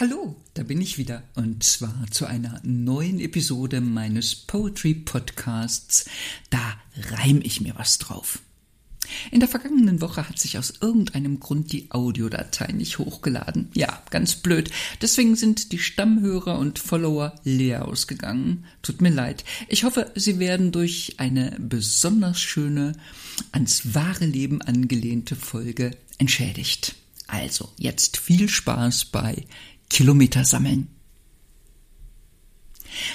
Hallo, da bin ich wieder und zwar zu einer neuen Episode meines Poetry Podcasts. Da reim ich mir was drauf. In der vergangenen Woche hat sich aus irgendeinem Grund die Audiodatei nicht hochgeladen. Ja, ganz blöd. Deswegen sind die Stammhörer und Follower leer ausgegangen. Tut mir leid. Ich hoffe, Sie werden durch eine besonders schöne, ans wahre Leben angelehnte Folge entschädigt. Also, jetzt viel Spaß bei Kilometer sammeln.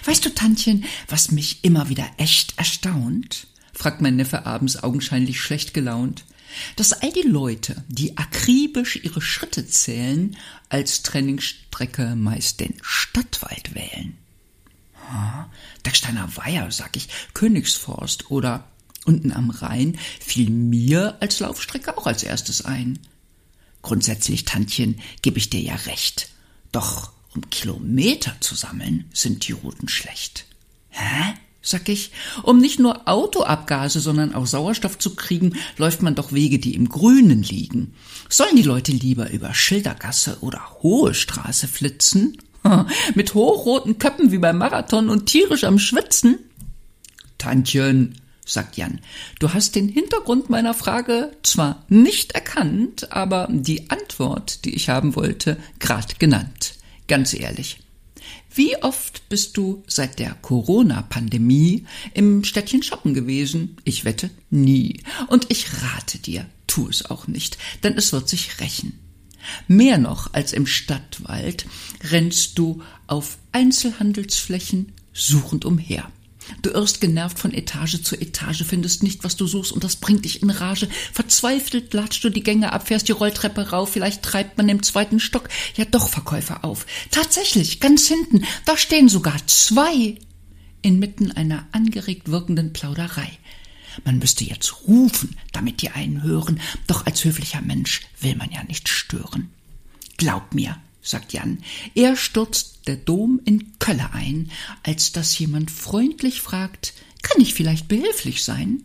Weißt du, Tantchen, was mich immer wieder echt erstaunt? Fragt mein Neffe abends augenscheinlich schlecht gelaunt, dass all die Leute, die akribisch ihre Schritte zählen, als Trainingsstrecke meist den Stadtwald wählen. Dachsteiner Weiher, sag ich, Königsforst oder unten am Rhein fiel mir als Laufstrecke auch als erstes ein. Grundsätzlich, Tantchen, gebe ich dir ja recht. Doch um Kilometer zu sammeln, sind die Routen schlecht. Hä? Sag ich, um nicht nur Autoabgase, sondern auch Sauerstoff zu kriegen, läuft man doch Wege, die im Grünen liegen. Sollen die Leute lieber über Schildergasse oder Hohe Straße flitzen? Mit hochroten Köppen wie beim Marathon und tierisch am Schwitzen? Tantchen, sagt Jan, du hast den Hintergrund meiner Frage zwar nicht erkannt, aber die Antwort, die ich haben wollte, grad genannt. Ganz ehrlich. Wie oft bist du seit der Corona-Pandemie im Städtchen shoppen gewesen? Ich wette, nie. Und ich rate dir, tu es auch nicht, denn es wird sich rächen. Mehr noch als im Stadtwald rennst du auf Einzelhandelsflächen suchend umher. Du irrst genervt von Etage zu Etage, findest nicht, was du suchst, und das bringt dich in Rage. Verzweifelt latschst du die Gänge ab, fährst die Rolltreppe rauf, vielleicht treibt man im zweiten Stock ja doch Verkäufer auf. Tatsächlich, ganz hinten, da stehen sogar zwei inmitten einer angeregt wirkenden Plauderei. Man müsste jetzt rufen, damit die einen hören, doch als höflicher Mensch will man ja nicht stören. Glaub mir, sagt Jan, er stürzt der Dom in Kölle ein, als dass jemand freundlich fragt, kann ich vielleicht behilflich sein?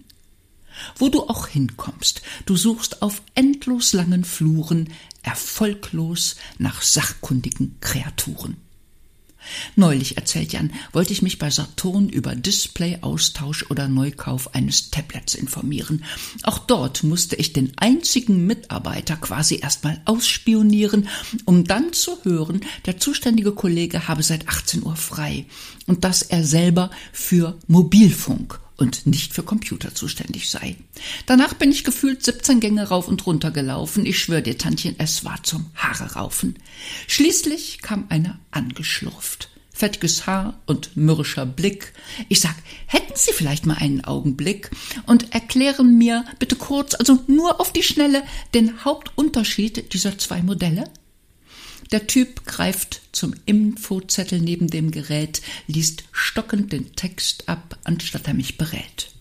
Wo du auch hinkommst, du suchst auf endlos langen Fluren erfolglos nach sachkundigen Kreaturen. Neulich, erzählt Jan, wollte ich mich bei Saturn über Display-Austausch oder Neukauf eines Tablets informieren. Auch dort musste ich den einzigen Mitarbeiter quasi erstmal ausspionieren, um dann zu hören, der zuständige Kollege habe seit 18 Uhr frei und dass er selber für Mobilfunk und nicht für Computer zuständig sei. Danach bin ich gefühlt 17 Gänge rauf und runter gelaufen. Ich schwör dir, Tantchen, es war zum Haare raufen. Schließlich kam einer angeschlurft. Fettiges Haar und mürrischer Blick. Ich sag, hätten Sie vielleicht mal einen Augenblick und erklären mir bitte kurz, also nur auf die Schnelle, den Hauptunterschied dieser zwei Modelle? Der Typ greift zum Infozettel neben dem Gerät, liest stockend den Text ab, anstatt er mich berät.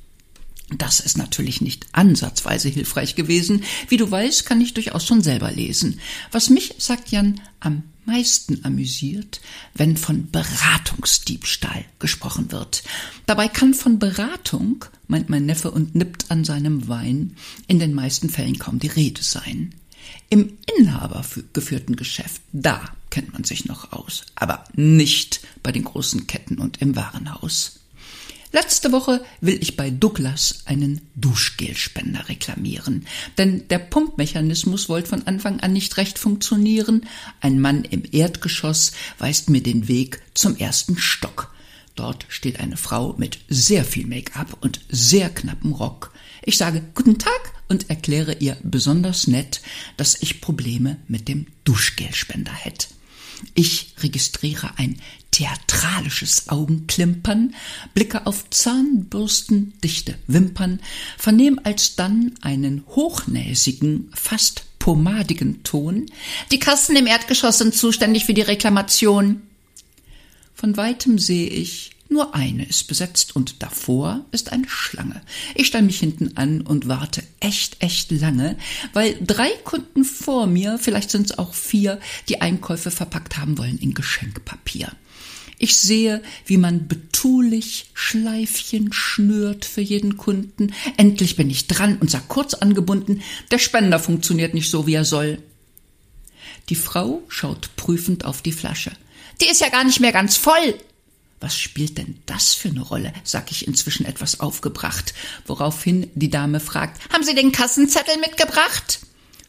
Das ist natürlich nicht ansatzweise hilfreich gewesen. Wie du weißt, kann ich durchaus schon selber lesen. Was mich, sagt Jan, am meisten amüsiert, wenn von Beratungsdiebstahl gesprochen wird. Dabei kann von Beratung, meint mein Neffe und nippt an seinem Wein, in den meisten Fällen kaum die Rede sein. Im inhabergeführten Geschäft, da kennt man sich noch aus, aber nicht bei den großen Ketten und im Warenhaus. Letzte Woche will ich bei Douglas einen Duschgelspender reklamieren, denn der Pumpmechanismus wollte von Anfang an nicht recht funktionieren. Ein Mann im Erdgeschoss weist mir den Weg zum ersten Stock. Dort steht eine Frau mit sehr viel Make-up und sehr knappem Rock. Ich sage Guten Tag und erkläre ihr besonders nett, dass ich Probleme mit dem Duschgelspender hätte. Ich registriere ein theatralisches Augenklimpern, blicke auf zahnbürstendichte Wimpern, vernehme alsdann einen hochnäsigen, fast pomadigen Ton. Die Kassen im Erdgeschoss sind zuständig für die Reklamation. Von weitem sehe ich, nur eine ist besetzt und davor ist eine Schlange. Ich stelle mich hinten an und warte echt, echt lange, weil drei Kunden vor mir, vielleicht sind es auch vier, die Einkäufe verpackt haben wollen in Geschenkpapier. Ich sehe, wie man betulich Schleifchen schnürt für jeden Kunden. Endlich bin ich dran und sag kurz angebunden, der Spender funktioniert nicht so, wie er soll. Die Frau schaut prüfend auf die Flasche. Die ist ja gar nicht mehr ganz voll. Was spielt denn das für eine Rolle? sag ich inzwischen etwas aufgebracht, woraufhin die Dame fragt, haben Sie den Kassenzettel mitgebracht?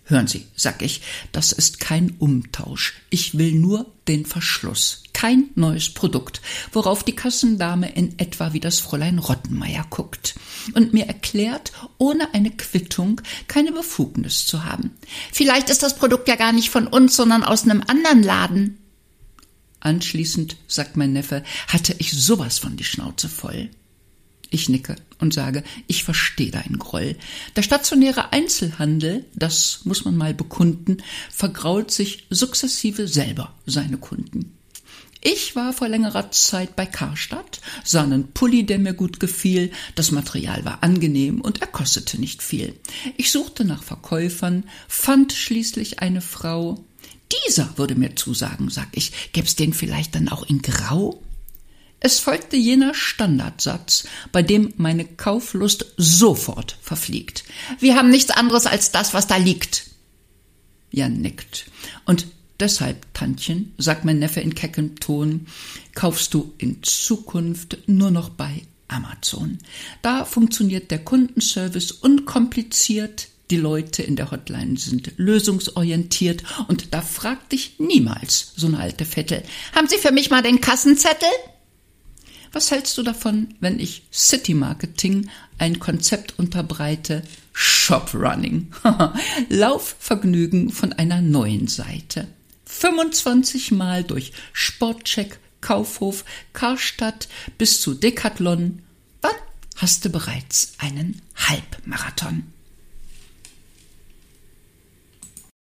Hören Sie, sag ich, das ist kein Umtausch. Ich will nur den Verschluss. Kein neues Produkt. Worauf die Kassendame in etwa wie das Fräulein Rottenmeier guckt und mir erklärt, ohne eine Quittung keine Befugnis zu haben. Vielleicht ist das Produkt ja gar nicht von uns, sondern aus einem anderen Laden. Anschließend, sagt mein Neffe, hatte ich sowas von die Schnauze voll. Ich nicke und sage, ich verstehe deinen Groll. Der stationäre Einzelhandel, das muss man mal bekunden, vergrault sich sukzessive selber seine Kunden. Ich war vor längerer Zeit bei Karstadt, sah einen Pulli, der mir gut gefiel, das Material war angenehm und er kostete nicht viel. Ich suchte nach Verkäufern, fand schließlich eine Frau. Dieser würde mir zusagen, sag ich, gäb's den vielleicht dann auch in Grau? Es folgte jener Standardsatz, bei dem meine Kauflust sofort verfliegt. Wir haben nichts anderes als das, was da liegt. Jan nickt. Und deshalb, Tantchen, sagt mein Neffe in keckem Ton, kaufst du in Zukunft nur noch bei Amazon. Da funktioniert der Kundenservice unkompliziert, die Leute in der Hotline sind lösungsorientiert und da fragt dich niemals so eine alte Vettel. Haben Sie für mich mal den Kassenzettel? Was hältst du davon, wenn ich City Marketing ein Konzept unterbreite? Shop Running. Laufvergnügen von einer neuen Seite. 25 Mal durch Sportcheck, Kaufhof, Karstadt bis zu Decathlon. Dann hast du bereits einen Halbmarathon.